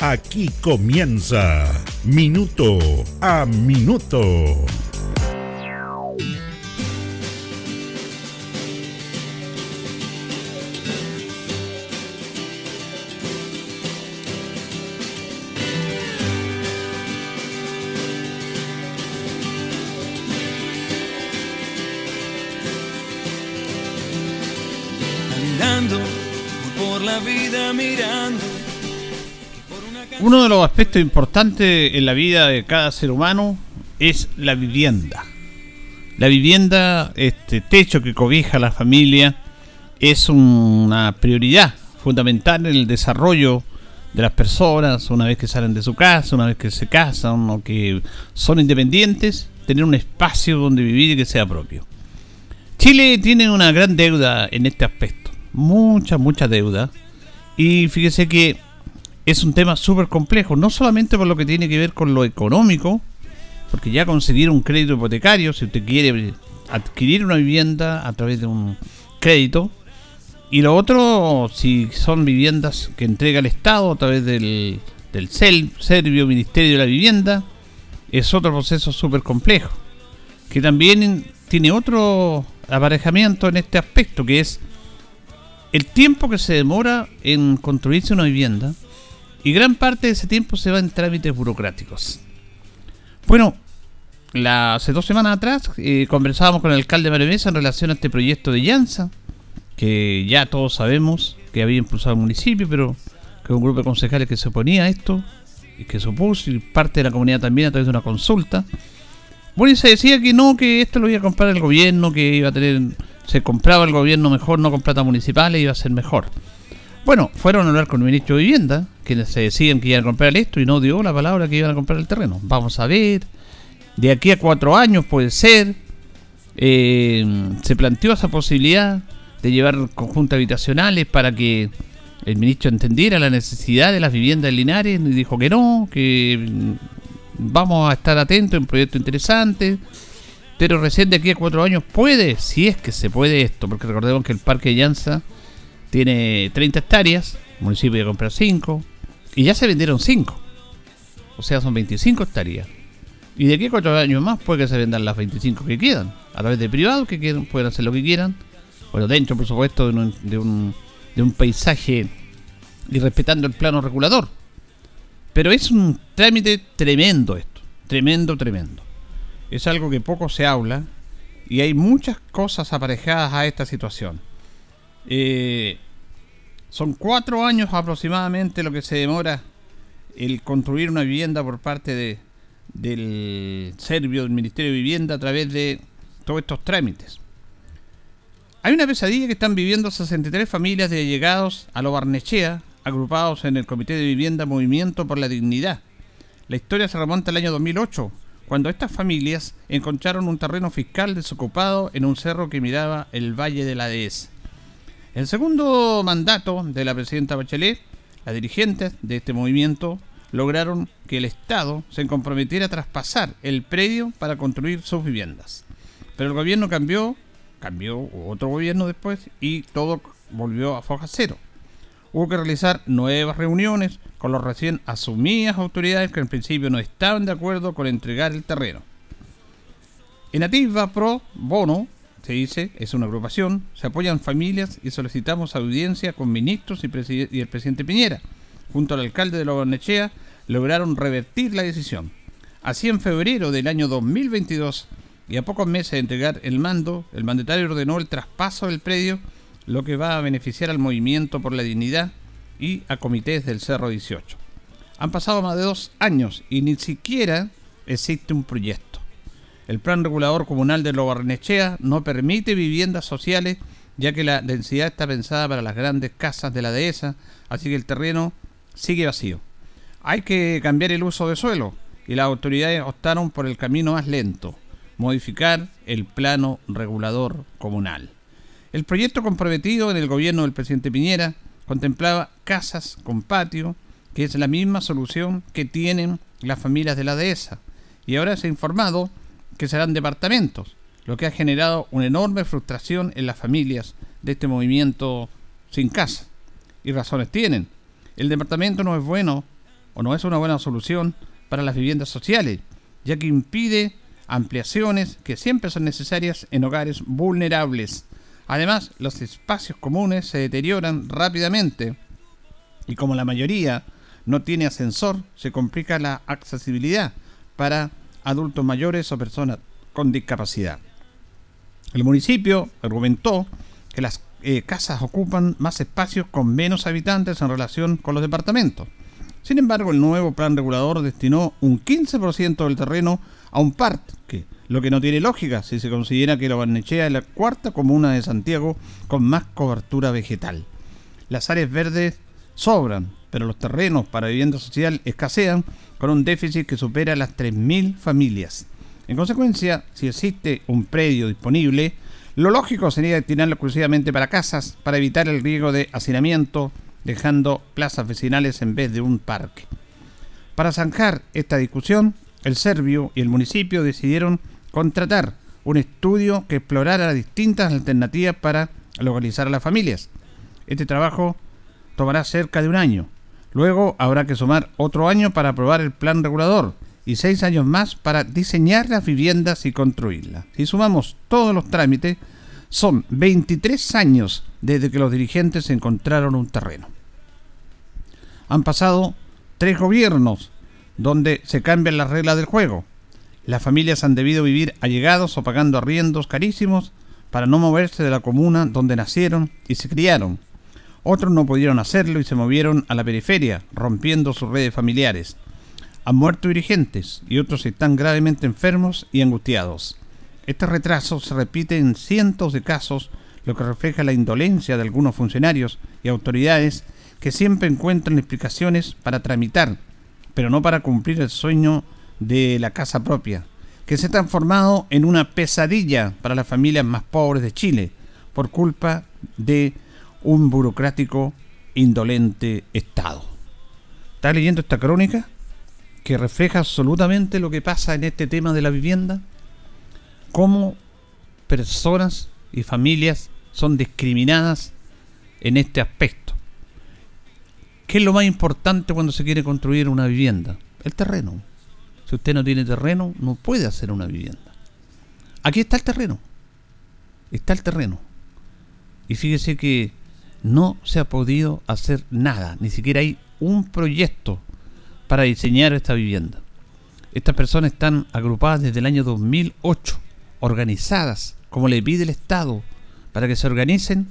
Aquí comienza Minuto a Minuto. Andando por la vida mirando uno de los aspectos importantes en la vida de cada ser humano es la vivienda. La vivienda, este techo que cobija a la familia, es una prioridad fundamental en el desarrollo de las personas una vez que salen de su casa, una vez que se casan o que son independientes, tener un espacio donde vivir y que sea propio. Chile tiene una gran deuda en este aspecto, mucha, mucha deuda. Y fíjese que es un tema súper complejo, no solamente por lo que tiene que ver con lo económico, porque ya conseguir un crédito hipotecario, si usted quiere adquirir una vivienda a través de un crédito, y lo otro, si son viviendas que entrega el Estado a través del, del CEL, Servio Ministerio de la Vivienda, es otro proceso súper complejo, que también tiene otro aparejamiento en este aspecto, que es el tiempo que se demora en construirse una vivienda y gran parte de ese tiempo se va en trámites burocráticos. Bueno, la, hace dos semanas atrás eh, conversábamos con el alcalde Mario Mesa en relación a este proyecto de Llanza, que ya todos sabemos que había impulsado el municipio, pero que un grupo de concejales que se oponía a esto, y que se opuso, y parte de la comunidad también a través de una consulta. Bueno, y se decía que no, que esto lo iba a comprar el gobierno, que iba a tener, se compraba el gobierno mejor, no con plata municipal, iba a ser mejor. Bueno, fueron a hablar con el ministro de Vivienda, quienes se decían que iban a comprar esto y no dio la palabra que iban a comprar el terreno. Vamos a ver. De aquí a cuatro años puede ser. Eh, se planteó esa posibilidad de llevar conjuntos habitacionales para que el ministro entendiera la necesidad de las viviendas en Linares y dijo que no, que vamos a estar atentos, en un proyecto interesante. Pero recién de aquí a cuatro años puede, si es que se puede esto, porque recordemos que el Parque de Llanza tiene 30 hectáreas, el municipio de comprar 5, y ya se vendieron 5. O sea, son 25 hectáreas. Y de aquí a 4 años más puede que se vendan las 25 que quedan. A través de privados que quieran, pueden hacer lo que quieran. Bueno, dentro, por supuesto, de un, de un, de un paisaje y respetando el plano regulador. Pero es un trámite tremendo esto. Tremendo, tremendo. Es algo que poco se habla y hay muchas cosas aparejadas a esta situación. Eh, son cuatro años aproximadamente lo que se demora el construir una vivienda por parte de, del Servio, del Ministerio de Vivienda, a través de todos estos trámites. Hay una pesadilla que están viviendo 63 familias de allegados a lo Barnechea, agrupados en el Comité de Vivienda Movimiento por la Dignidad. La historia se remonta al año 2008, cuando estas familias encontraron un terreno fiscal desocupado en un cerro que miraba el Valle de la Dehesa. El segundo mandato de la presidenta Bachelet, las dirigentes de este movimiento lograron que el Estado se comprometiera a traspasar el predio para construir sus viviendas. Pero el gobierno cambió, cambió otro gobierno después y todo volvió a foja cero. Hubo que realizar nuevas reuniones con los recién asumidas autoridades que en principio no estaban de acuerdo con entregar el terreno. En Atisba Pro Bono se dice, es una agrupación, se apoyan familias y solicitamos audiencia con ministros y, el presidente Piñera. junto al alcalde de Lobarnechea, lograron revertir la decisión. Así en febrero del año 2022 y a pocos meses de entregar el mando, el mandatario ordenó el traspaso del predio, lo que va a beneficiar al movimiento por la dignidad y a comités del Cerro 18. Han pasado más de dos años y ni siquiera existe un proyecto. El plan regulador comunal de Lobarnechea no permite viviendas sociales ya que la densidad está pensada para las grandes casas de la dehesa, así que el terreno sigue vacío. Hay que cambiar el uso de suelo y las autoridades optaron por el camino más lento, modificar el plano regulador comunal. El proyecto comprometido en el gobierno del presidente Piñera contemplaba casas con patio, que es la misma solución que tienen las familias de la dehesa, y ahora se ha informado que serán departamentos, lo que ha generado una enorme frustración en las familias de este movimiento sin casa. Y razones tienen. El departamento no es bueno o no es una buena solución para las viviendas sociales, ya que impide ampliaciones que siempre son necesarias en hogares vulnerables. Además, los espacios comunes se deterioran rápidamente y como la mayoría no tiene ascensor, se complica la accesibilidad para adultos mayores o personas con discapacidad. El municipio argumentó que las eh, casas ocupan más espacios con menos habitantes en relación con los departamentos. Sin embargo, el nuevo plan regulador destinó un 15% del terreno a un parque, lo que no tiene lógica si se considera que la Barnechea es la cuarta comuna de Santiago con más cobertura vegetal. Las áreas verdes sobran, pero los terrenos para vivienda social escasean con un déficit que supera las 3.000 familias. En consecuencia, si existe un predio disponible, lo lógico sería destinarlo exclusivamente para casas, para evitar el riesgo de hacinamiento, dejando plazas vecinales en vez de un parque. Para zanjar esta discusión, el Servio y el municipio decidieron contratar un estudio que explorara las distintas alternativas para localizar a las familias. Este trabajo tomará cerca de un año. Luego habrá que sumar otro año para aprobar el plan regulador y seis años más para diseñar las viviendas y construirlas. Si sumamos todos los trámites, son 23 años desde que los dirigentes encontraron un terreno. Han pasado tres gobiernos donde se cambian las reglas del juego. Las familias han debido vivir allegados o pagando arriendos carísimos para no moverse de la comuna donde nacieron y se criaron. Otros no pudieron hacerlo y se movieron a la periferia, rompiendo sus redes familiares han muerto dirigentes y otros están gravemente enfermos y angustiados. Este retraso se repite en cientos de casos, lo que refleja la indolencia de algunos funcionarios y autoridades que siempre encuentran explicaciones para tramitar, pero no para cumplir el sueño de la casa propia, que se ha transformado en una pesadilla para las familias más pobres de Chile por culpa de un burocrático indolente Estado. ¿Está leyendo esta crónica? que refleja absolutamente lo que pasa en este tema de la vivienda, cómo personas y familias son discriminadas en este aspecto. ¿Qué es lo más importante cuando se quiere construir una vivienda? El terreno. Si usted no tiene terreno, no puede hacer una vivienda. Aquí está el terreno. Está el terreno. Y fíjese que no se ha podido hacer nada. Ni siquiera hay un proyecto para diseñar esta vivienda. Estas personas están agrupadas desde el año 2008, organizadas como le pide el Estado, para que se organicen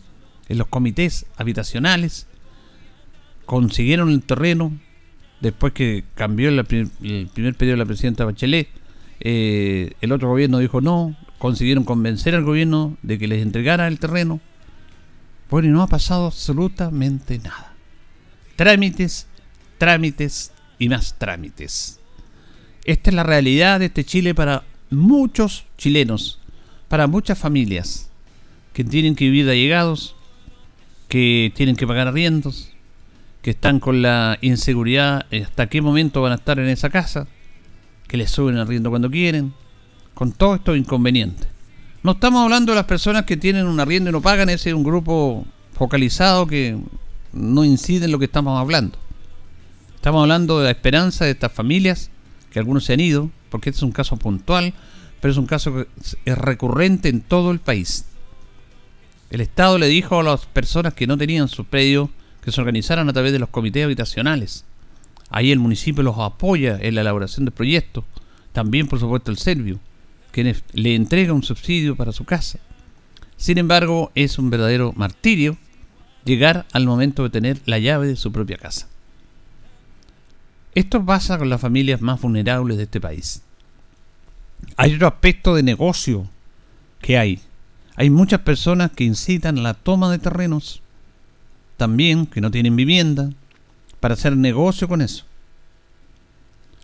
en los comités habitacionales, consiguieron el terreno, después que cambió el, primer pedido de la presidenta Bachelet, eh, el otro gobierno dijo no, consiguieron convencer al gobierno de que les entregara el terreno. Bueno, y no ha pasado absolutamente nada. Trámites, trámites, y más trámites. Esta es la realidad de este Chile para muchos chilenos, para muchas familias que tienen que vivir de allegados, que tienen que pagar arriendos, que están con la inseguridad hasta qué momento van a estar en esa casa, que les suben el arriendo cuando quieren, con todo esto inconveniente. No estamos hablando de las personas que tienen un arriendo y no pagan, ese es un grupo focalizado que no incide en lo que estamos hablando. Estamos hablando de la esperanza de estas familias, que algunos se han ido, porque este es un caso puntual, pero es un caso que es recurrente en todo el país. El Estado le dijo a las personas que no tenían su predio, que se organizaron a través de los comités habitacionales. Ahí el municipio los apoya en la elaboración de proyectos. También, por supuesto, el Servio, le entrega un subsidio para su casa. Sin embargo, es un verdadero martirio llegar al momento de tener la llave de su propia casa. Esto pasa con las familias más vulnerables de este país. Hay otro aspecto de negocio que hay. Hay muchas personas que incitan a la toma de terrenos, también que no tienen vivienda, para hacer negocio con eso.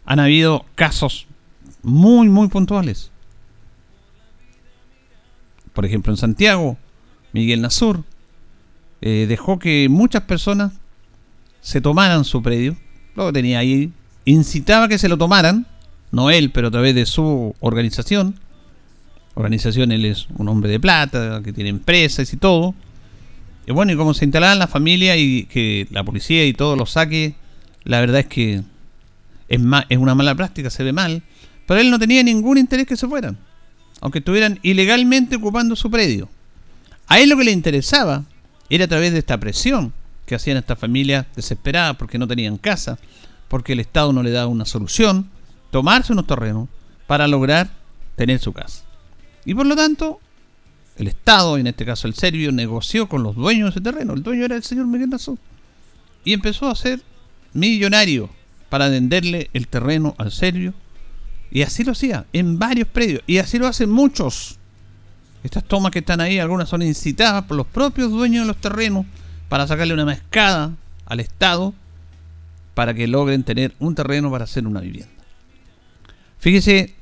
Han habido casos muy, muy puntuales. Por ejemplo, en Santiago, Miguel Nazur eh, dejó que muchas personas se tomaran su predio, lo tenía ahí, incitaba que se lo tomaran, no él, pero a través de su organización. Organización, él es un hombre de plata, que tiene empresas y todo. Y bueno, y como se instalaban la familia y que la policía y todo lo saque, la verdad es que es, es una mala práctica, se ve mal. Pero él no tenía ningún interés que se fueran, aunque estuvieran ilegalmente ocupando su predio. A él lo que le interesaba era a través de esta presión que hacían estas familias desesperadas porque no tenían casa, porque el Estado no le daba una solución, tomarse unos terrenos para lograr tener su casa. Y por lo tanto, el Estado, en este caso el serbio, negoció con los dueños de ese terreno. El dueño era el señor Miguel. Y empezó a ser millonario para venderle el terreno al serbio. Y así lo hacía, en varios predios. Y así lo hacen muchos. Estas tomas que están ahí, algunas son incitadas por los propios dueños de los terrenos para sacarle una mascada al Estado para que logren tener un terreno para hacer una vivienda. Fíjese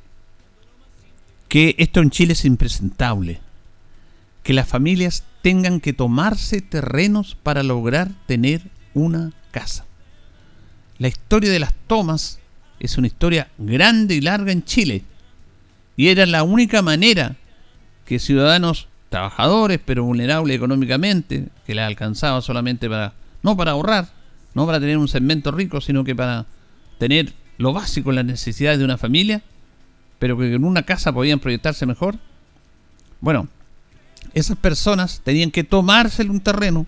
que esto en Chile es impresentable. Que las familias tengan que tomarse terrenos para lograr tener una casa. La historia de las tomas es una historia grande y larga en Chile. Y era la única manera que ciudadanos trabajadores, pero vulnerables económicamente, que les alcanzaba solamente para, no para ahorrar, no para tener un segmento rico, sino que para tener lo básico, las necesidades de una familia, pero que en una casa podían proyectarse mejor. Bueno, esas personas tenían que tomarse un terreno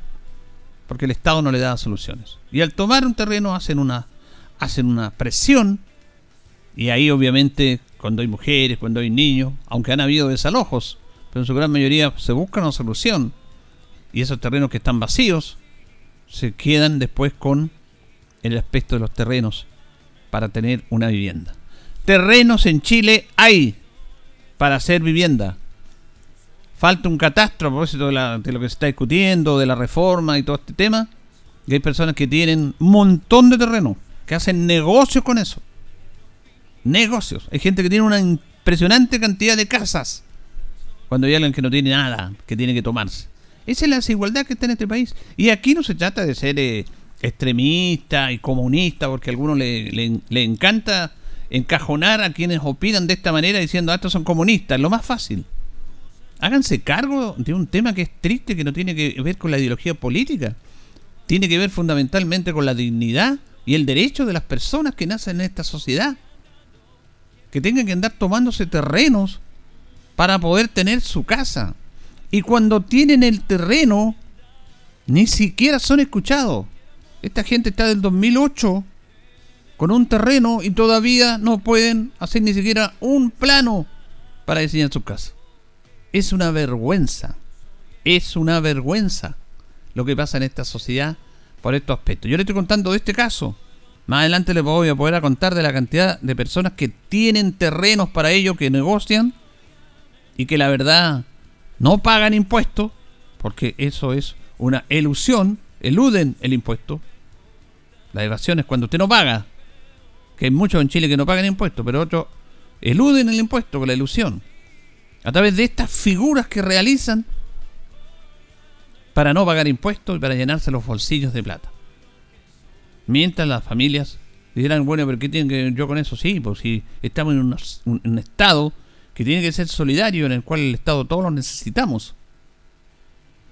porque el Estado no le daba soluciones. Y al tomar un terreno hacen una, hacen una presión y ahí obviamente cuando hay mujeres, cuando hay niños, aunque han habido desalojos, pero en su gran mayoría se busca una solución. Y esos terrenos que están vacíos se quedan después con el aspecto de los terrenos para tener una vivienda. Terrenos en Chile hay para hacer vivienda. Falta un catastro a propósito de, de lo que se está discutiendo, de la reforma y todo este tema. Y hay personas que tienen un montón de terreno, que hacen negocios con eso. Negocios. Hay gente que tiene una impresionante cantidad de casas. Cuando hay alguien que no tiene nada, que tiene que tomarse. Esa es la desigualdad que está en este país. Y aquí no se trata de ser eh, extremista y comunista, porque a algunos le, le, encanta encajonar a quienes opinan de esta manera diciendo, ah, estos son comunistas. Lo más fácil. Háganse cargo de un tema que es triste, que no tiene que ver con la ideología política. Tiene que ver fundamentalmente con la dignidad y el derecho de las personas que nacen en esta sociedad. Que tengan que andar tomándose terrenos para poder tener su casa. Y cuando tienen el terreno, ni siquiera son escuchados. Esta gente está del 2008 con un terreno y todavía no pueden hacer ni siquiera un plano para diseñar su casa. Es una vergüenza. Es una vergüenza lo que pasa en esta sociedad por estos aspectos. Yo le estoy contando de este caso. Más adelante les voy a poder contar de la cantidad de personas que tienen terrenos para ello, que negocian y que la verdad no pagan impuestos, porque eso es una ilusión, eluden el impuesto. La evasión es cuando usted no paga, que hay muchos en Chile que no pagan impuestos, pero otros eluden el impuesto con la ilusión. A través de estas figuras que realizan para no pagar impuestos y para llenarse los bolsillos de plata. Mientras las familias dirán, bueno, pero ¿qué tienen que yo con eso? Sí, pues si estamos en un, un estado que tiene que ser solidario, en el cual el Estado todos lo necesitamos.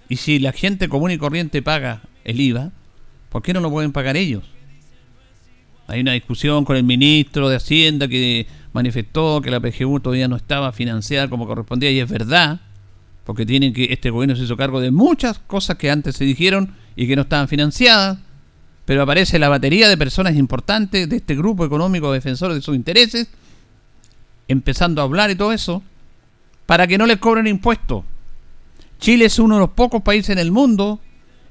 Y si la gente común y corriente paga el IVA, ¿por qué no lo pueden pagar ellos? Hay una discusión con el ministro de Hacienda que manifestó que la PGU todavía no estaba financiada como correspondía y es verdad, porque tienen que este gobierno se hizo cargo de muchas cosas que antes se dijeron y que no estaban financiadas, pero aparece la batería de personas importantes de este grupo económico defensores de sus intereses, empezando a hablar y todo eso, para que no les cobren impuestos. Chile es uno de los pocos países en el mundo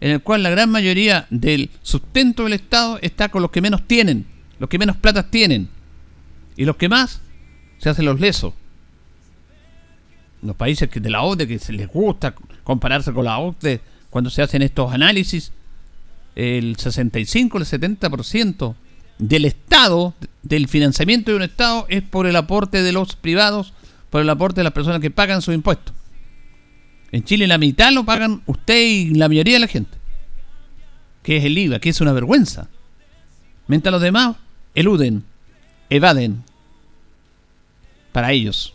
en el cual la gran mayoría del sustento del Estado está con los que menos tienen, los que menos platas tienen. Y los que más se hacen los lesos. Los países que de la OCDE que se les gusta compararse con la OCDE cuando se hacen estos análisis, el 65, el 70% del Estado, del financiamiento de un Estado, es por el aporte de los privados, por el aporte de las personas que pagan sus impuestos. En Chile la mitad lo pagan usted y la mayoría de la gente. Que es el IVA, que es una vergüenza. Mientras los demás eluden, evaden para ellos.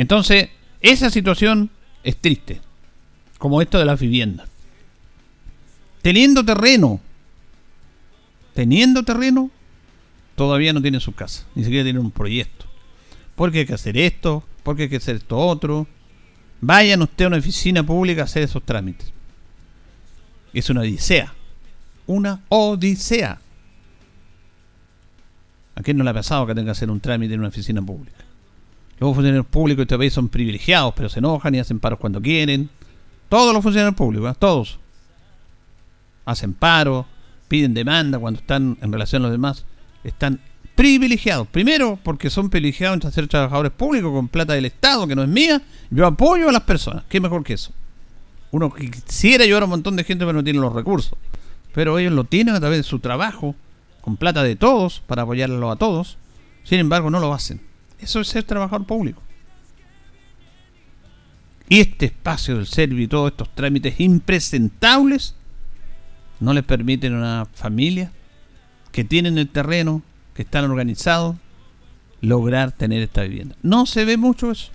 Entonces, esa situación es triste. Como esto de las viviendas. Teniendo terreno, teniendo terreno, todavía no tienen su casa. Ni siquiera tienen un proyecto. Porque hay que hacer esto, porque hay que hacer esto otro Vayan usted a una oficina pública a hacer esos trámites. Es una odisea. Una odisea. ¿A quién no le ha pasado que tenga que hacer un trámite en una oficina pública? Los funcionarios públicos de este país son privilegiados, pero se enojan y hacen paros cuando quieren. Todos los funcionarios públicos, ¿eh? todos. Hacen paros, piden demanda cuando están en relación a los demás. Están privilegiados. Primero, porque son privilegiados entre ser trabajadores públicos con plata del Estado, que no es mía. Yo apoyo a las personas. ¿Qué mejor que eso? Uno quisiera ayudar a un montón de gente, pero no tiene los recursos. Pero ellos lo tienen a través de su trabajo, con plata de todos, para apoyarlo a todos. Sin embargo, no lo hacen. Eso es ser trabajador público. Y este espacio del servicio y todos estos trámites impresentables no les permiten a una familia que tienen el terreno, que están organizados, lograr tener esta vivienda. No se ve mucho eso.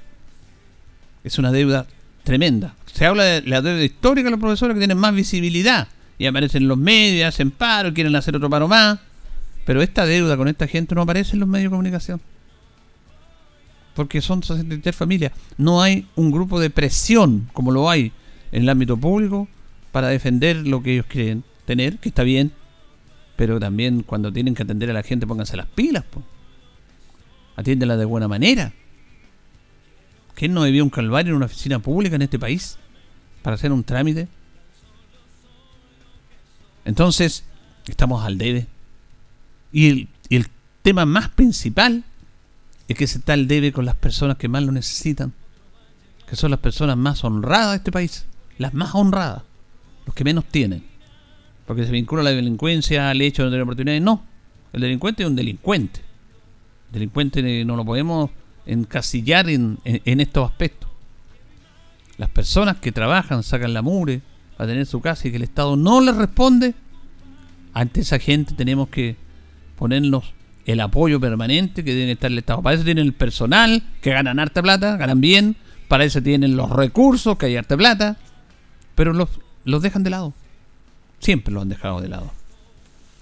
Es una deuda tremenda. Se habla de la deuda histórica de los profesores que tienen más visibilidad y aparecen en los medios, hacen paro, quieren hacer otro paro más. Pero esta deuda con esta gente no aparece en los medios de comunicación. Porque son 63 familias. No hay un grupo de presión como lo hay en el ámbito público para defender lo que ellos quieren tener, que está bien, pero también cuando tienen que atender a la gente, pónganse las pilas. Po. Atiéndela de buena manera. ¿Quién no debió un calvario en una oficina pública en este país para hacer un trámite? Entonces, estamos al debe. Y el, y el tema más principal es que se está al debe con las personas que más lo necesitan, que son las personas más honradas de este país, las más honradas, los que menos tienen porque se vincula la delincuencia al hecho de no tener oportunidades. No, el delincuente es un delincuente. El delincuente no lo podemos encasillar en, estos aspectos. Las personas que trabajan, sacan la mure para tener su casa y que el Estado no les responde, ante esa gente tenemos que ponernos el apoyo permanente que debe estar el Estado. Para eso tienen el personal, que ganan harta plata, ganan bien, para eso tienen los recursos, que hay harta plata, pero los, los dejan de lado. Siempre lo han dejado de lado.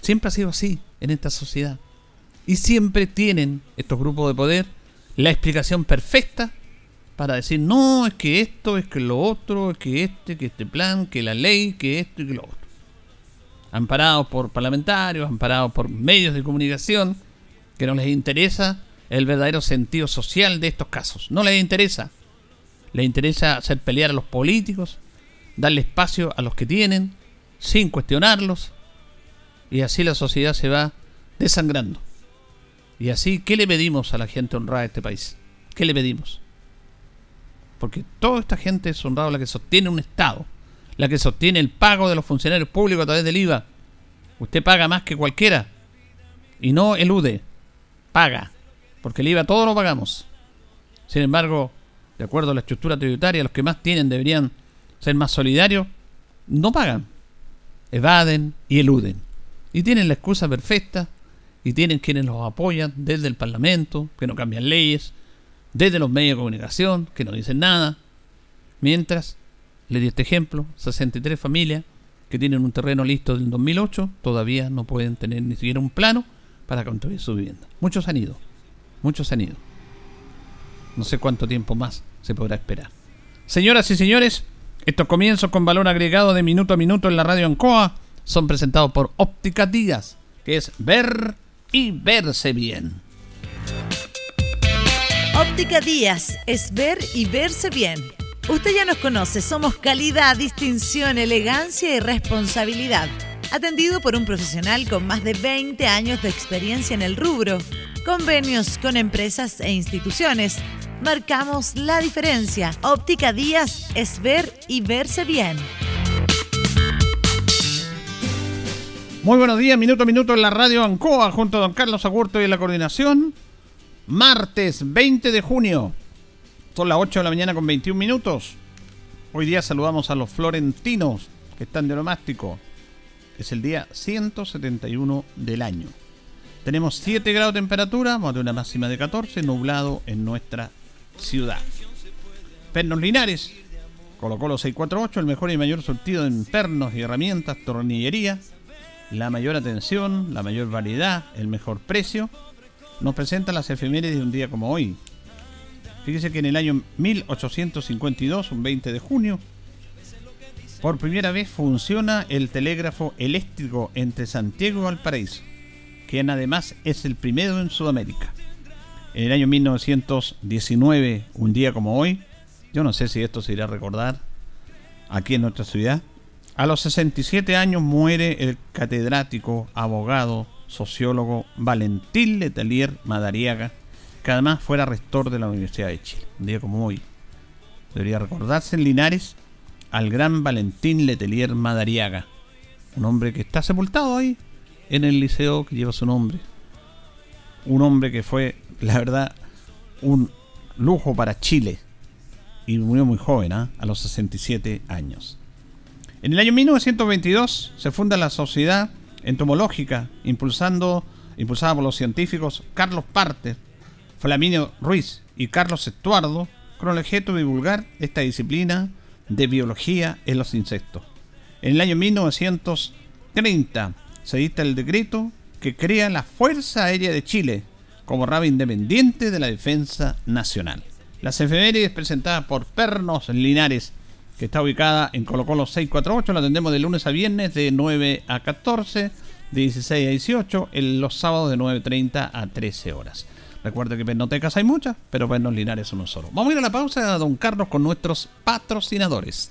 Siempre ha sido así en esta sociedad. Y siempre tienen estos grupos de poder la explicación perfecta para decir, no, es que esto, es que lo otro, es que este, que este plan, que la ley, que esto y que lo otro. Amparados por parlamentarios, amparados por medios de comunicación, que no les interesa el verdadero sentido social de estos casos. No les interesa. Les interesa hacer pelear a los políticos, darle espacio a los que tienen, sin cuestionarlos, y así la sociedad se va desangrando. Y así, ¿qué le pedimos a la gente honrada de este país? ¿Qué le pedimos? Porque toda esta gente es honrada la que sostiene un Estado, la que sostiene el pago de los funcionarios públicos a través del IVA. Usted paga más que cualquiera y no elude, paga, porque el IVA todos lo pagamos. Sin embargo, de acuerdo a la estructura tributaria, los que más tienen deberían ser más solidarios, no pagan evaden y eluden. Y tienen la excusa perfecta y tienen quienes los apoyan desde el Parlamento, que no cambian leyes, desde los medios de comunicación, que no dicen nada. Mientras, le di este ejemplo, 63 familias que tienen un terreno listo del 2008 todavía no pueden tener ni siquiera un plano para construir su vivienda. Muchos han ido, muchos han ido. No sé cuánto tiempo más se podrá esperar. Señoras y señores, Estos comienzos con valor agregado de minuto a minuto en la radio Ancoa son presentados por Óptica Díaz, que es ver y verse bien. Óptica Díaz es ver y verse bien. Usted ya nos conoce, somos calidad, distinción, elegancia y responsabilidad. Atendido por un profesional con más de 20 años de experiencia en el rubro, convenios con empresas e instituciones. Marcamos la diferencia. Óptica Díaz es ver y verse bien. Muy buenos días, minuto a minuto en la radio Ancoa, junto a don Carlos Agurto y en la coordinación. Martes 20 de junio, son las 8 de la mañana con 21 minutos. Hoy día saludamos a los florentinos que están de nomástico. Es el día 171 del año. Tenemos 7 grados de temperatura, más de una máxima de 14, nublado en nuestra ciudad. Pernos Linares, colocó los 648, el mejor y mayor surtido en pernos y herramientas, tornillería, la mayor atención, la mayor variedad, el mejor precio. Nos presenta las efemérides de un día como hoy, Fíjese que en el año 1852, un 20 de junio, por primera vez funciona el telégrafo eléctrico entre Santiago y Valparaíso, quien además es el primero en Sudamérica. En el año 1919, un día como hoy, yo no sé si esto se irá a recordar aquí en nuestra ciudad, a los 67 años muere el catedrático, abogado, sociólogo Valentín Letelier Madariaga, que además fuera rector de la Universidad de Chile. Un día como hoy. Debería recordarse en Linares al gran Valentín Letelier Madariaga, un hombre que está sepultado ahí en el liceo que lleva su nombre. Un hombre que fue, la verdad, un lujo para Chile y murió muy joven, ¿ah? a los 67 años. En el año 1922 se funda la Sociedad Entomológica, impulsando, impulsada por los científicos Carlos Parte, Flaminio Ruiz y Carlos Estuardo con el objeto de divulgar esta disciplina de biología en los insectos. En el año 1930 se dicta el decreto que crea la Fuerza Aérea de Chile como rama independiente de la defensa nacional. Las efemérides presentadas por Pernos Linares, que está ubicada en Colo Colo 648, la atendemos de lunes a viernes de 9 a 14, de 16 a 18, en los sábados de 9.30 a 13 horas. Recuerde que pernotecas hay muchas, pero pernos linares son un solo. Vamos a ir a la pausa, don Carlos, con nuestros patrocinadores.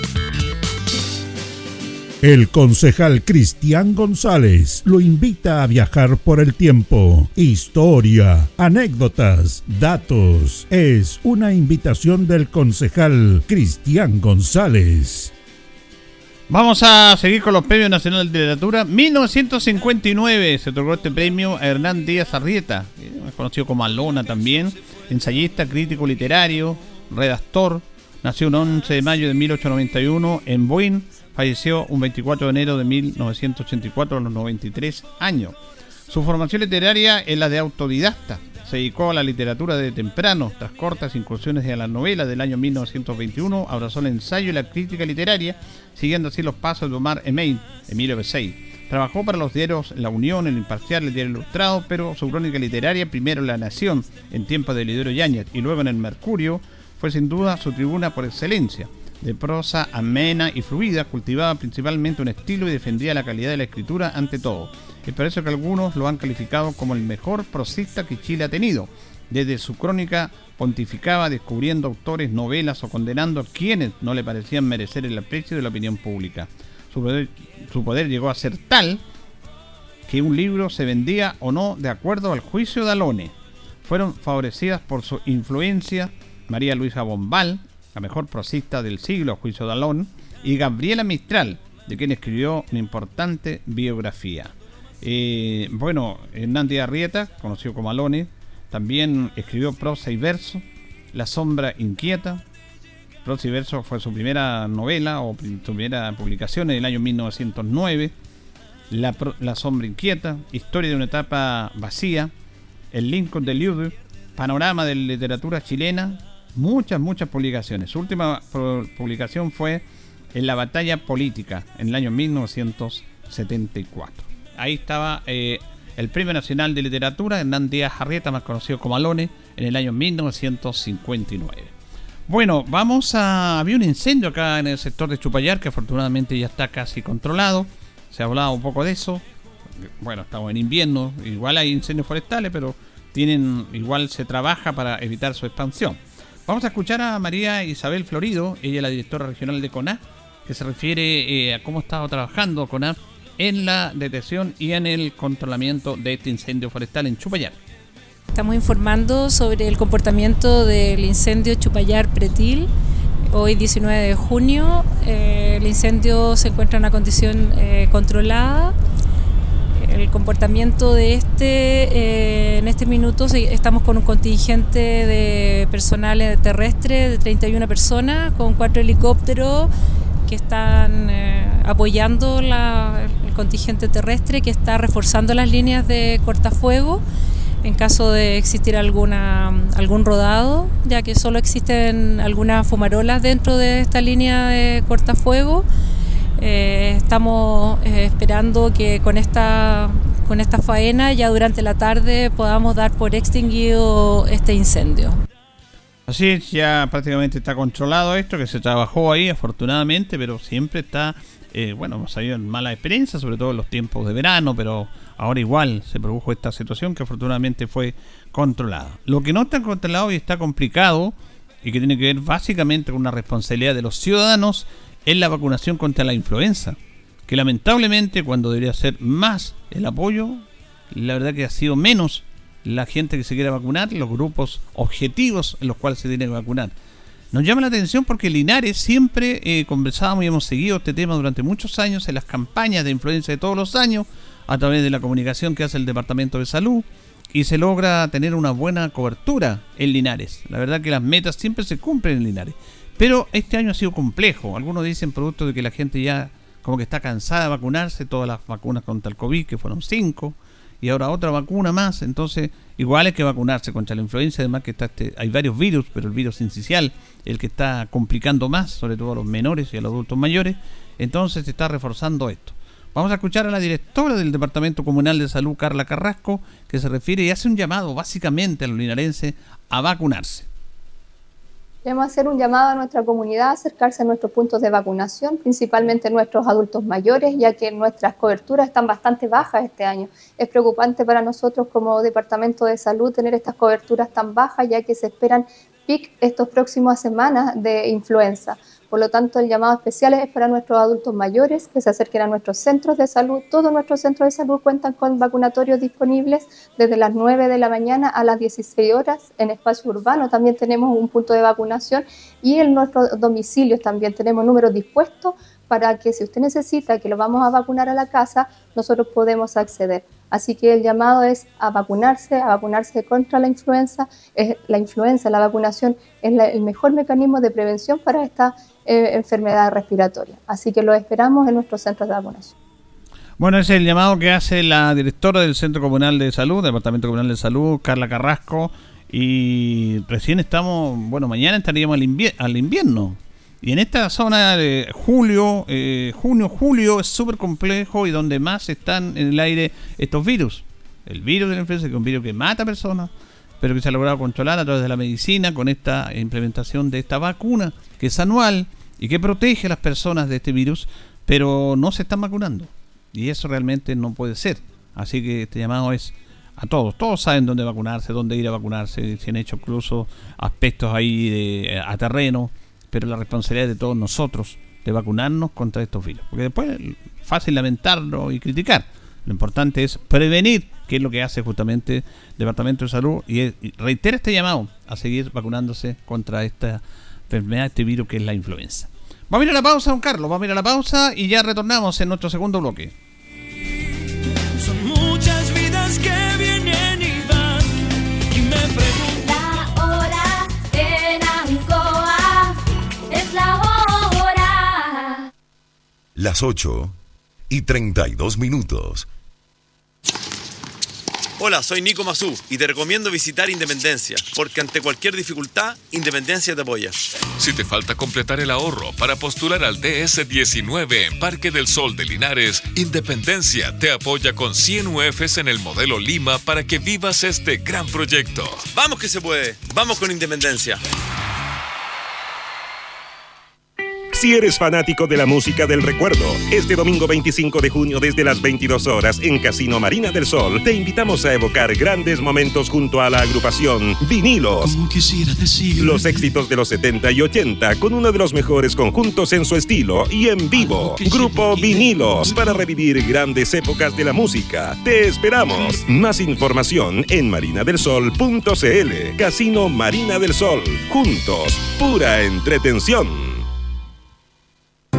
El concejal Cristian González lo invita a viajar por el tiempo. Historia, anécdotas, datos. Es una invitación del concejal Cristian González. Vamos a seguir con los premios nacionales de literatura. 1959 se otorgó este premio a Hernán Díaz Arrieta, conocido como Alona también, ensayista, crítico literario, redactor. Nació un 11 de mayo de 1891 en Buin Falleció un 24 de enero de 1984 a los 93 años. Su formación literaria es la de autodidacta. Se dedicó a la literatura de temprano. Tras cortas incursiones en la novela del año 1921, abrazó el ensayo y la crítica literaria, siguiendo así los pasos de Omar Emain, Emilio Besey. Trabajó para los diarios La Unión, El Imparcial, El Diario Ilustrado, pero su crónica literaria, primero La Nación, en tiempos de Lidero Yáñez, y luego en El Mercurio, fue sin duda su tribuna por excelencia de prosa amena y fluida, cultivaba principalmente un estilo y defendía la calidad de la escritura ante todo. Es por eso que algunos lo han calificado como el mejor prosista que Chile ha tenido. Desde su crónica pontificaba descubriendo autores, novelas o condenando a quienes no le parecían merecer el aprecio de la opinión pública. Su poder, llegó a ser tal que un libro se vendía o no de acuerdo al juicio de Alone. Fueron favorecidas por su influencia María Luisa Bombal, la mejor prosista del siglo, juicio de Alón, y Gabriela Mistral, de quien escribió una importante biografía. Eh, bueno, Hernández Arrieta, conocido como Alone, también escribió prosa y verso, La sombra inquieta. Prosa y verso fue su primera novela o su primera publicación en el año 1909. La, la sombra inquieta, Historia de una etapa vacía, El Lincoln de Liudu, Panorama de literatura chilena, muchas, muchas publicaciones. Su última publicación fue en la batalla política, en el año 1974. Ahí estaba eh, el Premio Nacional de Literatura, Hernán Díaz Arrieta, más conocido como Alone, en el año 1959. Bueno, vamos a... Había un incendio acá en el sector de Chupayar, que afortunadamente ya está casi controlado. Se ha hablado un poco de eso. Bueno, estamos en invierno, igual hay incendios forestales, pero tienen igual se trabaja para evitar su expansión. Vamos a escuchar a María Isabel Florido, ella es la directora regional de CONA, que se refiere eh, a cómo ha estado trabajando CONA en la detección y en el controlamiento de este incendio forestal en Chupayar. Estamos informando sobre el comportamiento del incendio Chupayar Pretil. Hoy 19 de junio eh, el incendio se encuentra en una condición eh, controlada el comportamiento de este, eh, en este minuto estamos con un contingente de personal terrestre de 31 personas, con cuatro helicópteros que están eh, apoyando el contingente terrestre, que está reforzando las líneas de cortafuego en caso de existir alguna, algún rodado, ya que solo existen algunas fumarolas dentro de esta línea de cortafuego. Eh, estamos eh, esperando que con esta, con esta faena ya durante la tarde podamos dar por extinguido este incendio. Así es, ya prácticamente está controlado esto, que se trabajó ahí afortunadamente, pero siempre está, eh, bueno, hemos salido en mala experiencia, sobre todo en los tiempos de verano, pero ahora igual se produjo esta situación que afortunadamente fue controlada. Lo que no está controlado y está complicado, y que tiene que ver básicamente con una responsabilidad de los ciudadanos, es la vacunación contra la influenza, que lamentablemente cuando debería ser más el apoyo, la verdad que ha sido menos la gente que se quiere vacunar, los grupos objetivos en los cuales se tiene que vacunar. Nos llama la atención porque Linares siempre eh, conversábamos y hemos seguido este tema durante muchos años en las campañas de influenza de todos los años, a través de la comunicación que hace el Departamento de Salud, y se logra tener una buena cobertura en Linares. La verdad que las metas siempre se cumplen en Linares. Pero este año ha sido complejo. Algunos dicen producto de que la gente ya como que está cansada de vacunarse, todas las vacunas contra el COVID, que fueron cinco, y ahora otra vacuna más. Entonces, igual hay que vacunarse contra la influenza. Además que está este, hay varios virus, pero el virus incisional, el que está complicando más, sobre todo a los menores y a los adultos mayores. Entonces se está reforzando esto. Vamos a escuchar a la directora del Departamento Comunal de Salud, Carla Carrasco, que se refiere y hace un llamado básicamente a los linarenses a vacunarse. Queremos hacer un llamado a nuestra comunidad a acercarse a nuestros puntos de vacunación, principalmente nuestros adultos mayores, ya que nuestras coberturas están bastante bajas este año. Es preocupante para nosotros como Departamento de Salud tener estas coberturas tan bajas, ya que se esperan pic estas próximas semanas de influenza. Por lo tanto, el llamado especial es para nuestros adultos mayores que se acerquen a nuestros centros de salud. Todos nuestros centros de salud cuentan con vacunatorios disponibles desde las 9 de la mañana a las 16 horas. En espacio urbano también tenemos un punto de vacunación y en nuestros domicilios también tenemos números dispuestos para que si usted necesita que lo vamos a vacunar a la casa, nosotros podemos acceder. Así que el llamado es a vacunarse, a vacunarse contra la influenza. la influenza, la vacunación es el mejor mecanismo de prevención para esta eh, enfermedad respiratoria. Así que lo esperamos en nuestros centros de vacunación. Bueno, ese es el llamado que hace la directora del Centro Comunal de Salud, Departamento Comunal de Salud, Carla Carrasco. Y recién estamos, bueno, mañana estaríamos al invierno. Y en esta zona de julio, eh, junio, julio es súper complejo y donde más están en el aire estos virus. El virus de la influenza, que es un virus que mata personas, pero que se ha logrado controlar a través de la medicina con esta implementación de esta vacuna, que es anual y que protege a las personas de este virus, pero no se están vacunando. Y eso realmente no puede ser. Así que este llamado es a todos. Todos saben dónde vacunarse, dónde ir a vacunarse. Se han hecho incluso aspectos ahí de, a terreno pero la responsabilidad de todos nosotros de vacunarnos contra estos virus. Porque después es fácil lamentarlo y criticar. Lo importante es prevenir, que es lo que hace justamente el Departamento de Salud, y, reitera este llamado a seguir vacunándose contra esta enfermedad, este virus que es la influenza. Vamos a ir a la pausa, don Carlos, vamos a ir a la pausa y ya retornamos en nuestro segundo bloque. Son muchas vidas que vienen y van y me preguntan las 8 y 32 minutos. Hola, soy Nico Mazú y te recomiendo visitar Independencia, porque ante cualquier dificultad, Independencia te apoya. Si te falta completar el ahorro para postular al DS19 en Parque del Sol de Linares, Independencia te apoya con 100 UFs en el modelo Lima para que vivas este gran proyecto. Vamos que se puede, vamos con Independencia. Si eres fanático de la música del recuerdo, este domingo 25 de junio desde las 22 horas en Casino Marina del Sol, te invitamos a evocar grandes momentos junto a la agrupación Vinilos. Los éxitos de los 70 y 80 con uno de los mejores conjuntos en su estilo y en vivo. Grupo Vinilos para revivir grandes épocas de la música. Te esperamos. Más información en marinadelsol.cl. Casino Marina del Sol. Juntos, pura entretención.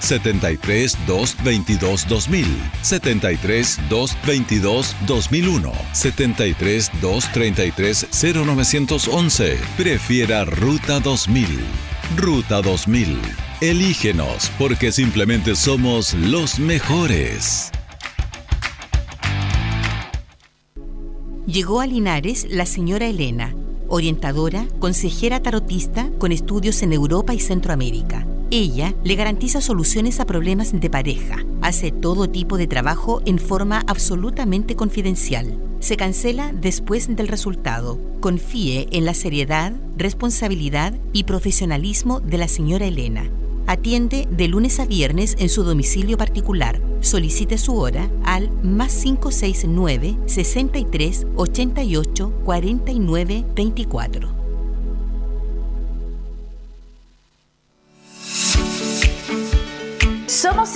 73 222 2000, 73 222 2001, 73 233 0911. Prefiera Ruta 2000. Ruta 2000. Elígenos porque simplemente somos los mejores. Llegó a Linares la señora Elena, orientadora, consejera tarotista con estudios en Europa y Centroamérica ella le garantiza soluciones a problemas de pareja. Hace todo tipo de trabajo en forma absolutamente confidencial. Se cancela después del resultado. Confíe en la seriedad, responsabilidad y profesionalismo de la señora Elena. Atiende de lunes a viernes en su domicilio particular. Solicite su hora al más 569 63 88 49 24.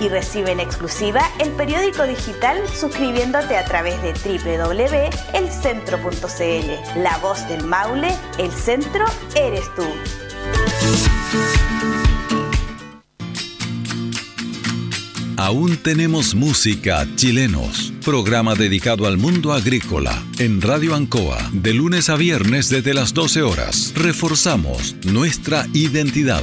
y recibe en exclusiva el periódico digital suscribiéndote a través de www.elcentro.cl. La voz del Maule, el centro eres tú. Aún tenemos música chilenos. Programa dedicado al mundo agrícola en Radio Ancoa de lunes a viernes desde las 12 horas. Reforzamos nuestra identidad.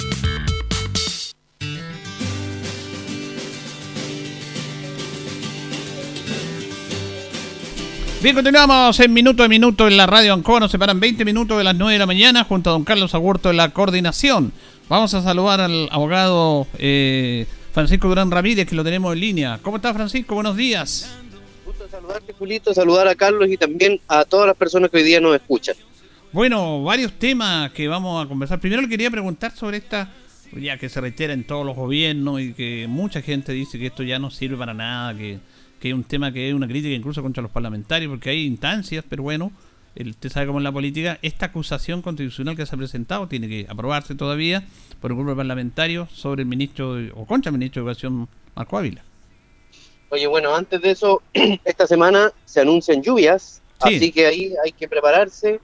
Bien, continuamos en minuto a minuto en la radio Ancoa. Nos separan 20 minutos de las 9 de la mañana junto a don Carlos Agurto de la coordinación. Vamos a saludar al abogado eh, Francisco Durán Ramírez, que lo tenemos en línea. ¿Cómo está, Francisco? Buenos días. Gusto saludarte, Julito, saludar a Carlos y también a todas las personas que hoy día nos escuchan. Bueno, varios temas que vamos a conversar. Primero le quería preguntar sobre esta, ya que se reitera en todos los gobiernos y que mucha gente dice que esto ya no sirve para nada, que que es un tema que es una crítica incluso contra los parlamentarios, porque hay instancias, pero bueno, el, usted sabe cómo es la política, esta acusación constitucional que se ha presentado tiene que aprobarse todavía por un grupo parlamentario sobre el ministro o contra el ministro de Educación, Marco Ávila. Oye, bueno, antes de eso, esta semana se anuncian lluvias, Sí. así que ahí hay que prepararse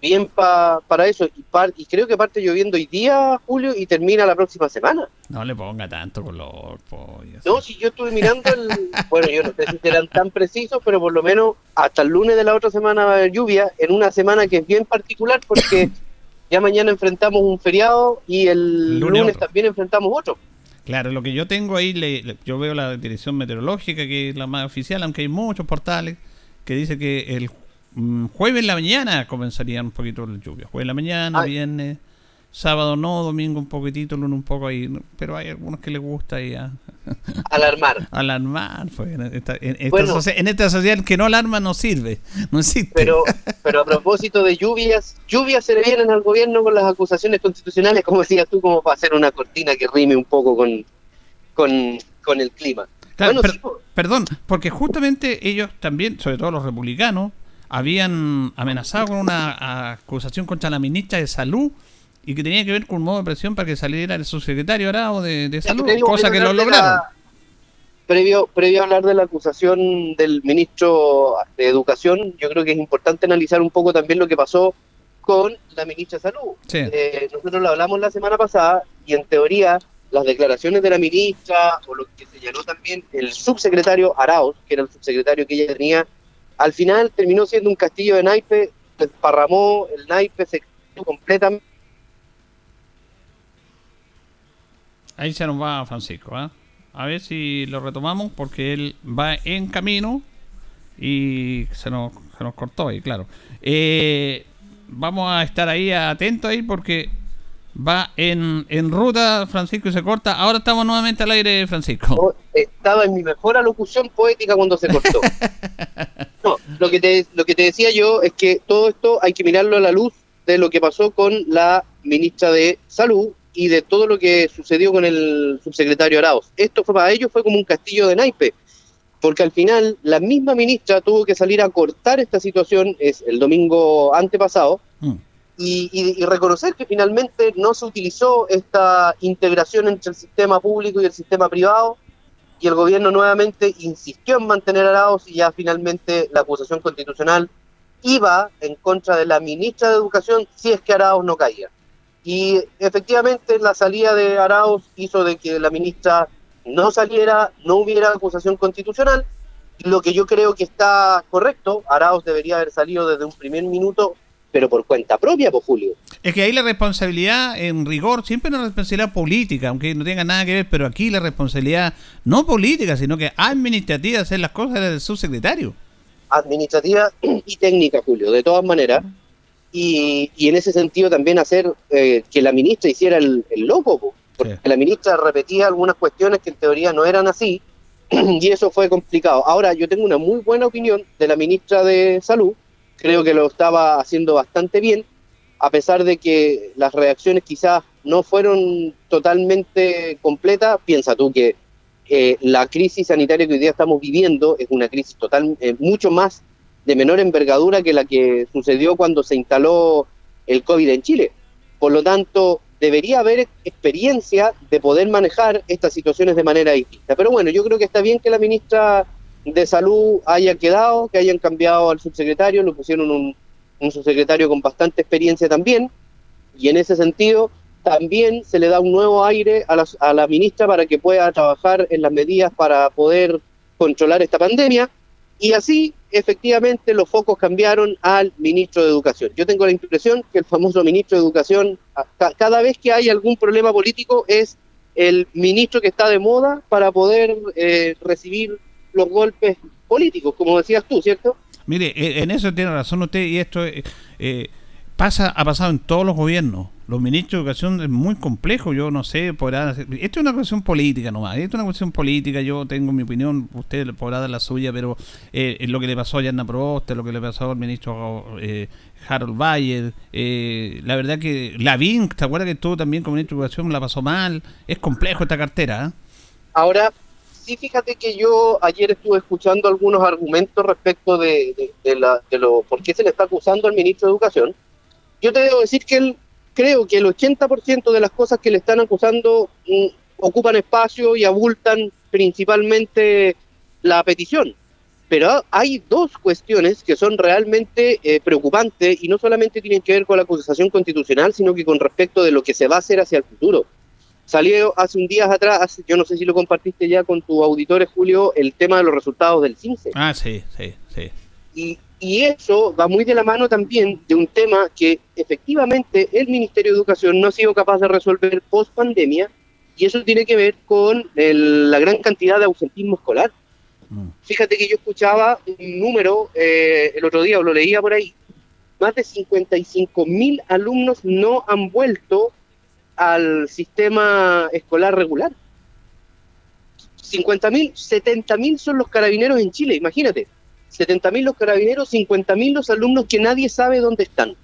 bien pa- para eso. Y, par- y creo que parte lloviendo hoy día, Julio, y termina la próxima semana. No le ponga tanto color, po. No, si yo estuve mirando el... Bueno, yo no sé si serán tan precisos, pero por lo menos hasta el lunes de la otra semana va a haber lluvia, en una semana que es bien particular porque ya mañana enfrentamos un feriado y el Lunes también enfrentamos otro. Claro, lo que yo tengo ahí, le- le- yo veo la dirección meteorológica, que es la más oficial, aunque hay muchos portales que dice que el jueves en la mañana comenzarían un poquito las lluvias. Jueves en la mañana, viernes, sábado no, domingo un poquitito, lunes un poco ahí, pero hay algunos que les gusta ahí a Alarmar. alarmar. Pues, en, esta, en esta Bueno. socie- en esta sociedad que no alarma no sirve, no existe. Pero, pero a propósito de lluvias, lluvias se le vienen al gobierno con las acusaciones constitucionales, como decías tú, como para hacer una cortina que rime un poco con, con, con el clima. Claro, Bueno, per- sí, perdón, porque justamente ellos también, sobre todo los republicanos, habían amenazado con una acusación contra la ministra de Salud y que tenía que ver con un modo de presión para que saliera el subsecretario Arao de, de Salud, previo- cosa que lo lograron. la- previo, previo a hablar de la acusación del ministro de Educación, yo creo que es importante analizar un poco también lo que pasó con la ministra de Salud. Sí. Eh, nosotros lo hablamos la semana pasada y en teoría las declaraciones de la ministra o lo que señaló también el subsecretario Arauz, que era el subsecretario que ella tenía, al final terminó siendo un castillo de naipe, se desparramó el naipe, se completamente. Ahí se nos va Francisco, ¿ah? A ver si lo retomamos porque él va en camino y se nos, se nos cortó ahí, claro. Eh, vamos a estar ahí atentos ahí porque va en, en ruta Francisco y se corta. Ahora estamos nuevamente al aire, Francisco. estaba en mi mejor alocución poética cuando se cortó. No, lo que, te, lo que te decía yo es que todo esto hay que mirarlo a la luz de lo que pasó con la ministra de Salud y de todo lo que sucedió con el subsecretario Arauz. Esto fue para ellos fue como un castillo de naipe, porque al final la misma ministra tuvo que salir a cortar esta situación es el domingo antepasado y, reconocer que finalmente no se utilizó esta integración entre el sistema público y el sistema privado y el gobierno nuevamente insistió en mantener a Arauz y ya finalmente la acusación constitucional iba en contra de la ministra de Educación si es que Arauz no caía. Y efectivamente la salida de Arauz hizo de que la ministra no saliera, no hubiera acusación constitucional. Lo que yo creo que está correcto, Arauz debería haber salido desde un primer minuto, pero por cuenta propia, por Julio. Es que ahí la responsabilidad, en rigor, siempre es una responsabilidad política, aunque no tenga nada que ver, pero aquí la responsabilidad no política, sino que administrativa hacer las cosas del subsecretario. administrativa y técnica, Julio, de todas maneras. Y, y en ese sentido también hacer eh, que la ministra hiciera el, el loco, po, porque la ministra repetía algunas cuestiones que en teoría no eran así, y eso fue complicado. Ahora, yo tengo una muy buena opinión de la ministra de Salud, creo que lo estaba haciendo bastante bien, a pesar de que las reacciones quizás no fueron totalmente completas, piensa tú que eh, la crisis sanitaria que hoy día estamos viviendo es una crisis total, eh, mucho más de menor envergadura que la que sucedió cuando se instaló el COVID en Chile. Por lo tanto, debería haber experiencia de poder manejar estas situaciones de manera distinta. Pero bueno, yo creo que está bien que la ministra de Salud haya quedado, que hayan cambiado al subsecretario, lo pusieron un, subsecretario con bastante experiencia también, y en ese sentido también se le da un nuevo aire a la, a la ministra para que pueda trabajar en las medidas para poder controlar esta pandemia y así efectivamente los focos cambiaron al ministro de Educación. Yo tengo la impresión que el famoso ministro de Educación, cada vez que hay algún problema político, es el ministro que está de moda para poder eh, recibir los golpes políticos, como decías tú, ¿cierto? Mire, eh, en eso tiene razón usted y esto eh, eh, pasa ha pasado en todos los gobiernos. Los ministros de educación es muy complejo, yo no sé, podrán hacer- Esto es una cuestión política nomás, esto es una cuestión política, yo tengo mi opinión, usted podrá dar la suya, pero eh, lo que le pasó a Yanna Proboste, lo que le pasó al ministro eh, Harold Bayer, eh, la verdad que Lavín, ¿te acuerdas que estuvo también como ministro de educación, la pasó mal? Es complejo esta cartera. Ahora, sí, fíjate que yo ayer estuve escuchando algunos argumentos respecto de, de- lo por qué se le está acusando al ministro de Educación. Yo te debo decir que creo que el 80% de las cosas que le están acusando mm, ocupan espacio y abultan principalmente la petición. Pero hay dos cuestiones que son realmente eh, preocupantes y no solamente tienen que ver con la acusación constitucional, sino que con respecto de lo que se va a hacer hacia el futuro. Salió hace un día atrás, hace- yo no sé si lo compartiste ya con tus auditores, Julio, el tema de los resultados del CINCE. Ah, sí, sí, sí. Y, Y eso va muy de la mano también de un tema que efectivamente el Ministerio de Educación no ha sido capaz de resolver post pandemia, y eso tiene que ver con el- la gran cantidad de ausentismo escolar. Fíjate que yo escuchaba un número eh, el otro día, o lo leía por ahí, más de 55 mil alumnos no han vuelto al sistema escolar regular. 50 mil, 70 mil son los carabineros en Chile, imagínate. 70 mil los carabineros, 50 mil los alumnos que nadie sabe dónde están.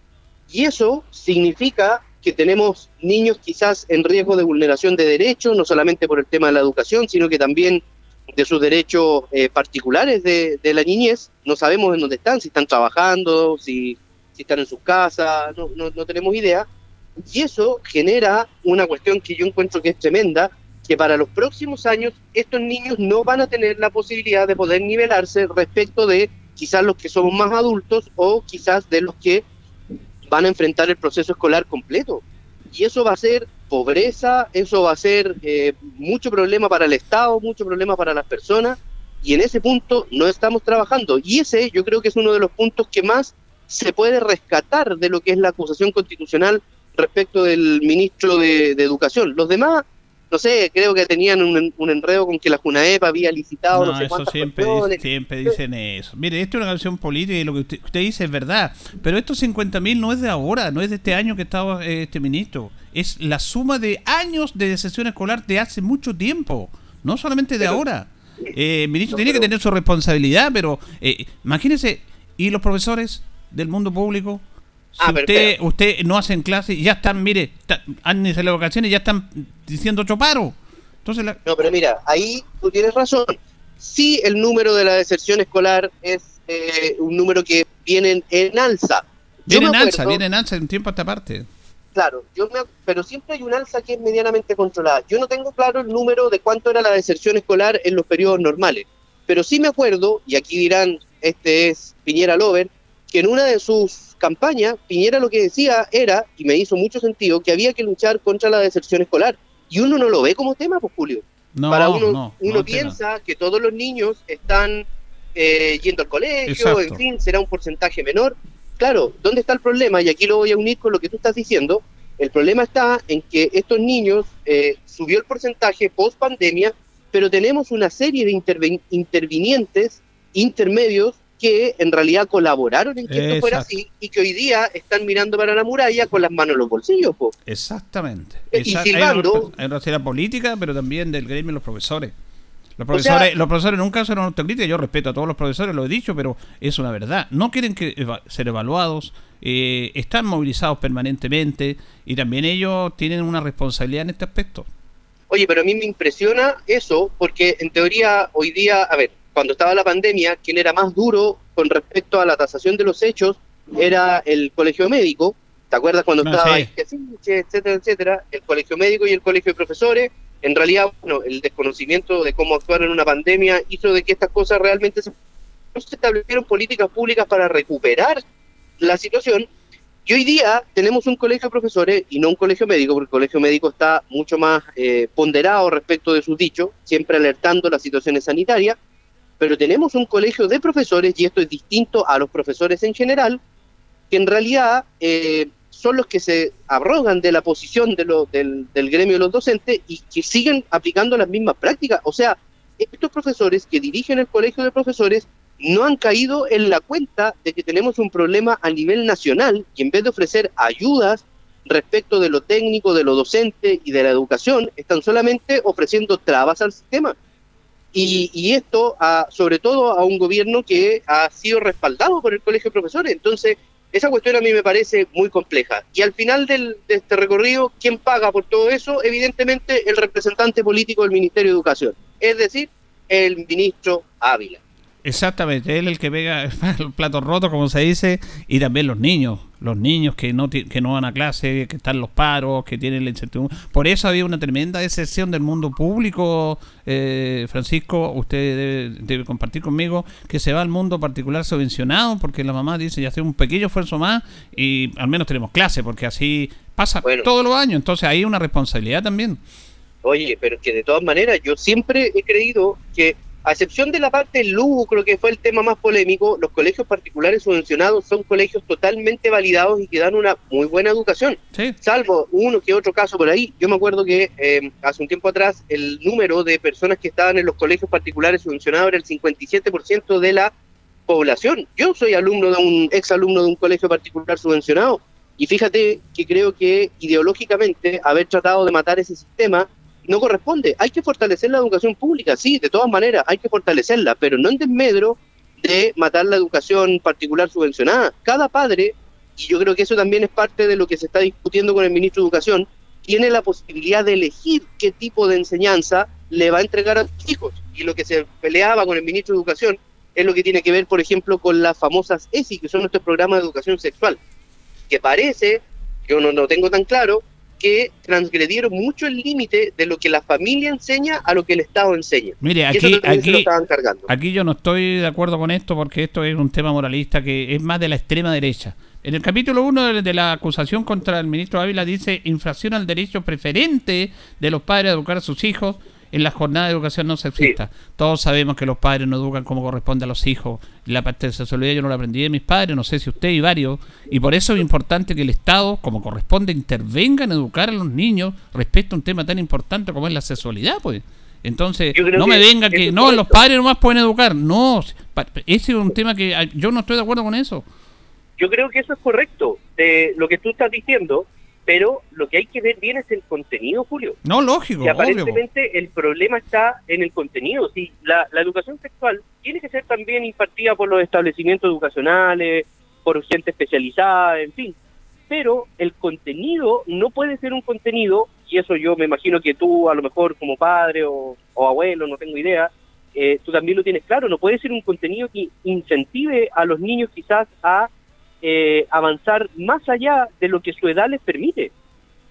Y eso significa que tenemos niños quizás en riesgo de vulneración de derechos, no solamente por el tema de la educación, sino que también de sus derechos eh, particulares de, de la niñez. No sabemos en dónde están, si están trabajando, si, si están en sus casas, no, no, no tenemos idea. Y eso genera una cuestión que yo encuentro que es tremenda, que para los próximos años estos niños no van a tener la posibilidad de poder nivelarse respecto de quizás los que somos más adultos o quizás de los que van a enfrentar el proceso escolar completo. Y eso va a ser pobreza, eso va a ser eh, mucho problema para el Estado, mucho problema para las personas, y en ese punto no estamos trabajando. Y ese yo creo que es uno de los puntos que más se puede rescatar de lo que es la acusación constitucional respecto del ministro de, de Educación. Los demás, no sé, creo que tenían un, un enredo con que la JUNAEP había licitado no, No, sé eso siempre, dice- siempre dicen eso. Mire, esto es una canción política y lo que usted, usted dice es verdad. Pero estos 50 mil no es de ahora, no es de este año que estaba eh, este ministro. Es la suma de años de deserción escolar de hace mucho tiempo, no solamente de ahora. Eh, el ministro tiene que tener su responsabilidad, pero eh, imagínese, ¿y los profesores del mundo público? Si Ah, pero usted, usted no hacen clase y ya están, mire, ta- han iniciado las vacaciones y ya están diciendo choparo. Entonces, la, No, pero mira, ahí tú tienes razón. Sí, el número de la deserción escolar es eh, un número que viene en alza. Viene en alza, viene en alza en tiempo a esta parte. Claro, yo me, pero siempre hay un alza que es medianamente controlada. Yo no tengo claro el número de cuánto era la deserción escolar en los periodos normales, pero sí me acuerdo, y aquí dirán, este es Piñera Lover, que en una de sus campañas, Piñera lo que decía era, y me hizo mucho sentido, que había que luchar contra la deserción escolar. Y uno no lo ve como tema, pues Julio. No, Para uno, no, uno no piensa que todos los niños están eh, yendo al colegio, Exacto. en fin, será un porcentaje menor. Claro, ¿dónde está el problema? Y aquí lo voy a unir con lo que tú estás diciendo. El problema está en que estos niños eh, subió el porcentaje post pandemia, pero tenemos una serie de interven- intervinientes intermedios que en realidad colaboraron en que esto fuera así y que hoy día están mirando para la muralla con las manos en los bolsillos. po. Exactamente. Y Esa- silbando. Hay una, responsabilidad política, pero también del gremio de los profesores. Los O profesores, sea- los profesores nunca son autocríticos, yo respeto a todos los profesores, lo he dicho, pero es una verdad. No quieren que eva- ser evaluados, eh, están movilizados permanentemente y también ellos tienen una responsabilidad en este aspecto. Oye, pero a mí me impresiona eso porque en teoría hoy día, a ver, cuando estaba la pandemia, quien era más duro con respecto a la tasación de los hechos era el colegio médico. ¿Te acuerdas cuando Ah, estaba sí. etcétera, etcétera? El colegio médico y el colegio de profesores. En realidad, bueno, el desconocimiento de cómo actuar en una pandemia hizo de que estas cosas realmente se, no se establecieron políticas públicas para recuperar la situación y hoy día tenemos un colegio de profesores y no un colegio médico, porque el colegio médico está mucho más eh, ponderado respecto de sus dichos, siempre alertando las situaciones sanitarias, pero tenemos un colegio de profesores, y esto es distinto a los profesores en general, que en realidad eh, son los que se abrogan de la posición del, del gremio de los docentes y que siguen aplicando las mismas prácticas. O sea, estos profesores que dirigen el colegio de profesores no han caído en la cuenta de que tenemos un problema a nivel nacional y en vez de ofrecer ayudas respecto de lo técnico, de lo docente y de la educación, están solamente ofreciendo trabas al sistema. Y, y esto, a- sobre todo a un gobierno que ha sido respaldado por el Colegio de Profesores. Entonces, esa cuestión a mí me parece muy compleja. Y al final del- de este recorrido, ¿quién paga por todo eso? Evidentemente, el representante político del Ministerio de Educación, es decir, el ministro Ávila. Exactamente, él el que pega el plato roto, como se dice, y también los niños, los niños que no que no van a clase, que están los paros, que tienen la incertidumbre. Por eso había una tremenda decepción del mundo público, eh, Francisco, usted debe, debe compartir conmigo, que se va al mundo particular subvencionado, porque la mamá dice, ya hace un pequeño esfuerzo más y al menos tenemos clase, porque así pasa todos los años, entonces hay una responsabilidad también. Oye, pero que de todas maneras yo siempre he creído que a excepción de la parte del lucro, que fue el tema más polémico, los colegios particulares subvencionados son colegios totalmente validados y que dan una muy buena educación. Salvo uno que otro caso por ahí. Yo me acuerdo que eh, hace un tiempo atrás el número de personas que estaban en los colegios particulares subvencionados era el 57% de la población. Yo soy alumno de un ex alumno de un colegio particular subvencionado y fíjate que creo que ideológicamente haber tratado de matar ese sistema no corresponde. Hay que fortalecer la educación pública, sí, de todas maneras, hay que fortalecerla, pero no en desmedro de matar la educación particular subvencionada. Cada padre, y yo creo que eso también es parte de lo que se está discutiendo con el ministro de Educación, tiene la posibilidad de elegir qué tipo de enseñanza le va a entregar a sus hijos. Y lo que se peleaba con el ministro de Educación es lo que tiene que ver, por ejemplo, con las famosas ESI, que son nuestros programas de educación sexual, que parece, yo no lo tengo tan claro, que transgredieron mucho el límite de lo que la familia enseña a lo que el Estado enseña. Mire, aquí, aquí, aquí yo no estoy de acuerdo con esto porque esto es un tema moralista que es más de la extrema derecha. En el capítulo 1 de la acusación contra el ministro Ávila dice infracción al derecho preferente de los padres a educar a sus hijos en la jornada de educación no sexista. Todos sabemos que los padres no educan como corresponde a los hijos. La parte de sexualidad yo no la aprendí de mis padres, no sé si usted y varios. Y por eso es importante que el Estado, como corresponde, intervenga en educar a los niños respecto a un tema tan importante como es la sexualidad, pues. Entonces, no me venga que no, los padres nomás pueden educar. No, ese es un tema que ah, yo no estoy de acuerdo con eso. Yo creo que eso es correcto. De lo que tú estás diciendo, pero lo que hay que ver bien es el contenido, Julio. No, lógico. Y aparentemente el problema está en el contenido. Si la, educación sexual tiene que ser también impartida por los establecimientos educacionales, por gente especializada, en fin. Pero el contenido no puede ser un contenido, y eso yo me imagino que tú, a lo mejor como padre o, abuelo, no tengo idea, eh, tú también lo tienes claro, no puede ser un contenido que incentive a los niños quizás a eh, avanzar más allá de lo que su edad les permite.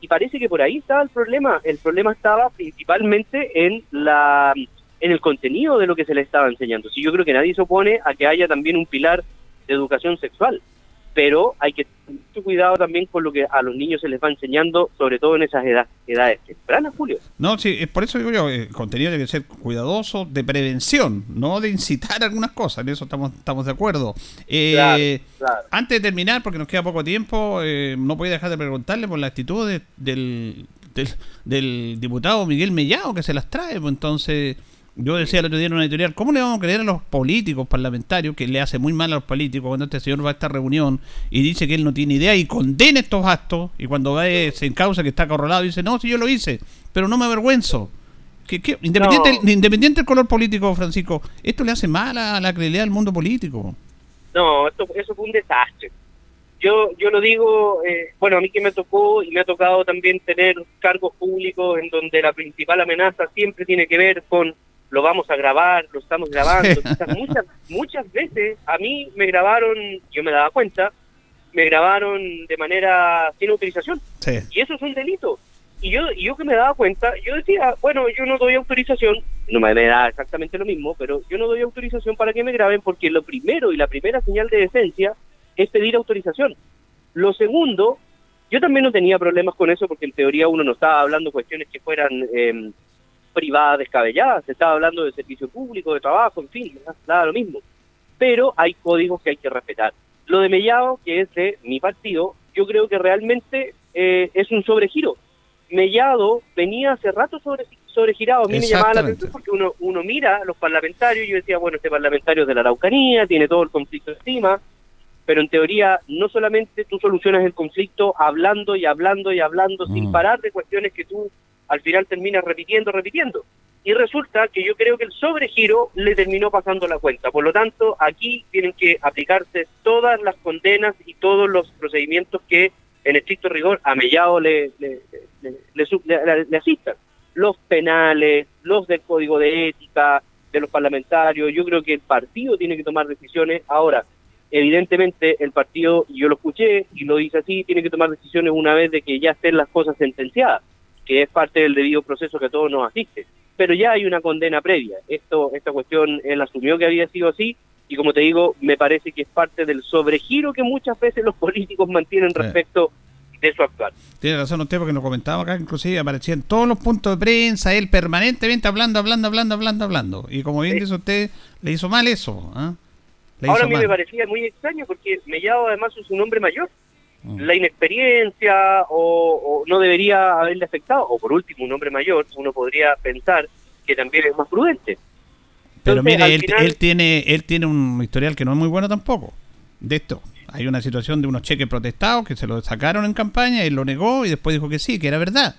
Y parece que por ahí estaba el problema. El problema estaba principalmente en la en el contenido de lo que se les estaba enseñando. Si yo creo que nadie se opone a que haya también un pilar de educación sexual, pero hay que tener mucho cuidado también con lo que a los niños se les va enseñando, sobre todo en esas edades, edades tempranas, Julio. No, sí, es por eso digo yo, el contenido debe ser cuidadoso, de prevención, no de incitar algunas cosas, en eso estamos, estamos de acuerdo. Eh, antes de terminar, porque nos queda poco tiempo, eh, no voy a dejar de preguntarle por la actitud del, del, del, diputado Miguel Mellado, que se las trae, pues entonces yo decía el otro día en una editorial, ¿cómo le vamos a creer a los políticos parlamentarios, que le hace muy mal a los políticos cuando este señor va a esta reunión y dice que él no tiene idea y condena estos actos y cuando va se encausa que está acorralado dice, no, si yo lo hice, pero no me avergüenzo. Que, independiente, independiente del color político, Francisco, esto le hace mal a la credibilidad del mundo político. No, esto, eso fue un desastre. Yo, yo lo digo, eh, bueno, a mí que me tocó y me ha tocado también tener cargos públicos en donde la principal amenaza siempre tiene que ver con lo vamos a grabar, lo estamos grabando. muchas, muchas veces a mí me grabaron, yo me daba cuenta, me grabaron de manera sin autorización. Y eso es un delito. Y yo, yo que me daba cuenta, yo decía, bueno, yo no doy autorización, no me da exactamente lo mismo, pero yo no doy autorización para que me graben porque lo primero y la primera señal de decencia es pedir autorización. Lo segundo, yo también no tenía problemas con eso porque en teoría uno no estaba hablando cuestiones que fueran eh, privada descabellada, se estaba hablando de servicio público, de trabajo, en fin, nada lo mismo. Pero hay códigos que hay que respetar. Lo de Mellado, que es de mi partido, yo creo que realmente eh, es un sobregiro. Mellado venía hace rato sobre, sobregirado, a mí me llamaba la atención porque uno, uno mira a los parlamentarios y yo decía, bueno, este parlamentario es de la Araucanía, tiene todo el conflicto encima, pero en teoría no solamente tú solucionas el conflicto hablando y hablando y hablando sin mm. parar de cuestiones que tú al final termina repitiendo, repitiendo. Y resulta que yo creo que el sobregiro le terminó pasando la cuenta. Por lo tanto, aquí tienen que aplicarse todas las condenas y todos los procedimientos que en estricto rigor a Mellado le, le, le, asistan. Los penales, los del código de ética, de los parlamentarios. Yo creo que el partido tiene que tomar decisiones. Ahora, evidentemente el partido, yo lo escuché y lo dice así, tiene que tomar decisiones una vez de que ya estén las cosas sentenciadas que es parte del debido proceso que a todos nos asiste. Pero ya hay una condena previa. Esto, esta cuestión él asumió que había sido así y como te digo, me parece que es parte del sobregiro que muchas veces los políticos mantienen respecto de su actuar. Tiene razón usted porque nos comentaba acá, inclusive aparecía en todos los puntos de prensa, él permanentemente hablando, hablando, hablando, hablando, hablando. Y como bien dice usted, le hizo mal eso. ¿ah? Ahora a mí me parecía muy extraño porque Mellado además es un hombre mayor. Mm. La inexperiencia o, no debería haberle afectado, o por último, un hombre mayor, uno podría pensar que también es más prudente. Pero mire, él, él, tiene, él tiene un historial que no es muy bueno tampoco, de esto. Hay una situación de unos cheques protestados que se lo sacaron en campaña, él lo negó y después dijo que sí, que era verdad.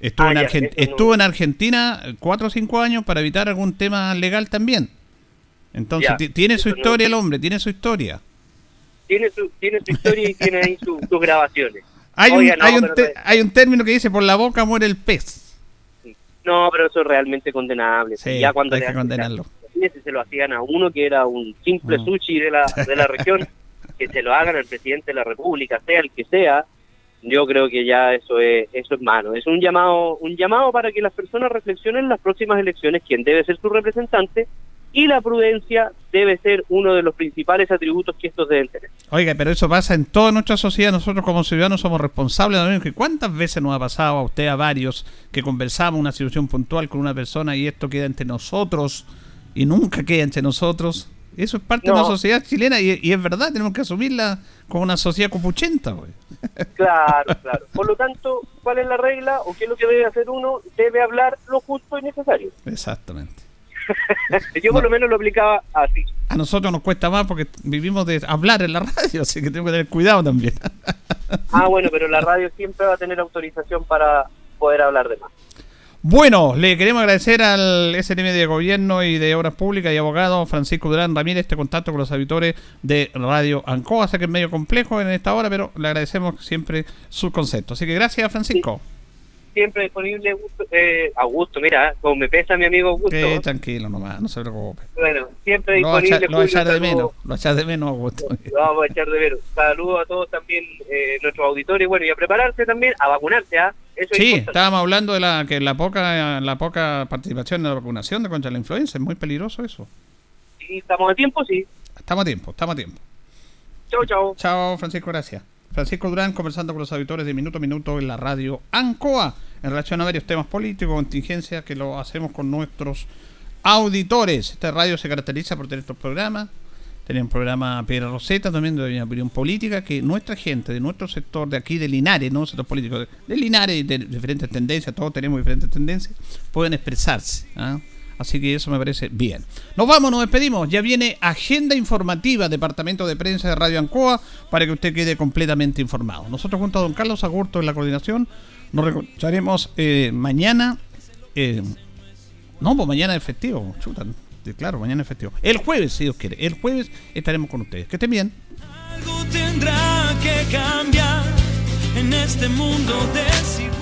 Estuvo, en, ah, estuvo en Argentina cuatro o cinco años para evitar algún tema legal también. Entonces, tiene su historia el hombre, tiene su historia. Tiene su, tiene su historia y tiene ahí sus grabaciones. Hay, un, hay, un hay un término que dice, por la boca muere el pez. No, pero eso es realmente condenable. ya cuando hay que condenarlo. se lo hacían a uno que era un simple mm. sushi de la, de la región, que se lo hagan al presidente de la República, sea el que sea, yo creo que ya eso es eso es malo. Es un llamado un llamado para que las personas reflexionen en las próximas elecciones quién debe ser su representante y la prudencia debe ser uno de los principales atributos que estos deben tener. Oiga, pero eso pasa en toda nuestra sociedad. Nosotros como ciudadanos somos responsables ¿Cuántas veces nos ha pasado a usted, a varios, que conversamos una situación puntual con una persona y esto queda entre nosotros y nunca queda entre nosotros? Eso es parte de la sociedad chilena y, es verdad, tenemos que asumirla como una sociedad copuchenta. Claro, claro. Por lo tanto, ¿cuál es la regla o qué es lo que debe hacer uno? Debe hablar lo justo y necesario. Exactamente. Yo por lo menos lo aplicaba así. A nosotros nos cuesta más porque vivimos de hablar en la radio, así que tengo que tener cuidado también. ah, bueno, pero la radio siempre va a tener autorización para poder hablar de más. Bueno, le queremos agradecer al SNM de Gobierno y de Obras Públicas y abogado Francisco Durán Ramírez este contacto con los auditores de Radio Ancoa. Sé que es medio complejo en esta hora, pero le agradecemos siempre su concepto. Así que gracias, Francisco siempre disponible eh, Augusto, mira, como me pesa mi amigo Augusto. Eh, tranquilo nomás, no se preocupe. Bueno, siempre disponible. Lo echar de menos, lo echar de menos Augusto. Lo vamos a echar de menos. Saludos a todos también eh, nuestros auditores, bueno, y a prepararse también, a vacunarse, ¿ah? sí, estábamos hablando de la que la poca la poca participación en la vacunación de contra la influenza, es muy peligroso eso. Sí, estamos a tiempo, sí. Estamos a tiempo, estamos a tiempo. Chao, chao. Chao, Francisco, gracias. Francisco Durán conversando con los auditores de Minuto a Minuto en la radio ANCOA en relación a varios temas políticos, contingencias que lo hacemos con nuestros auditores. Esta radio se caracteriza por tener estos programas. Tenemos un programa Piedra Roseta también de opinión política que nuestra gente de nuestro sector de aquí de Linares, no sector político, de, Linares de diferentes tendencias, todos tenemos diferentes tendencias, pueden expresarse. ¿ah? Así que eso me parece bien. Nos vamos, nos despedimos. Ya viene agenda informativa, Departamento de Prensa de Radio Ancoa, para que usted quede completamente informado. Nosotros junto a don Carlos Agurto en la coordinación, nos recordamos eh, mañana. Eh, no, pues mañana es festivo. Chuta, claro, mañana es festivo. El jueves, si Dios quiere. El jueves estaremos con ustedes. Que estén bien. Algo tendrá que cambiar en este mundo desigual.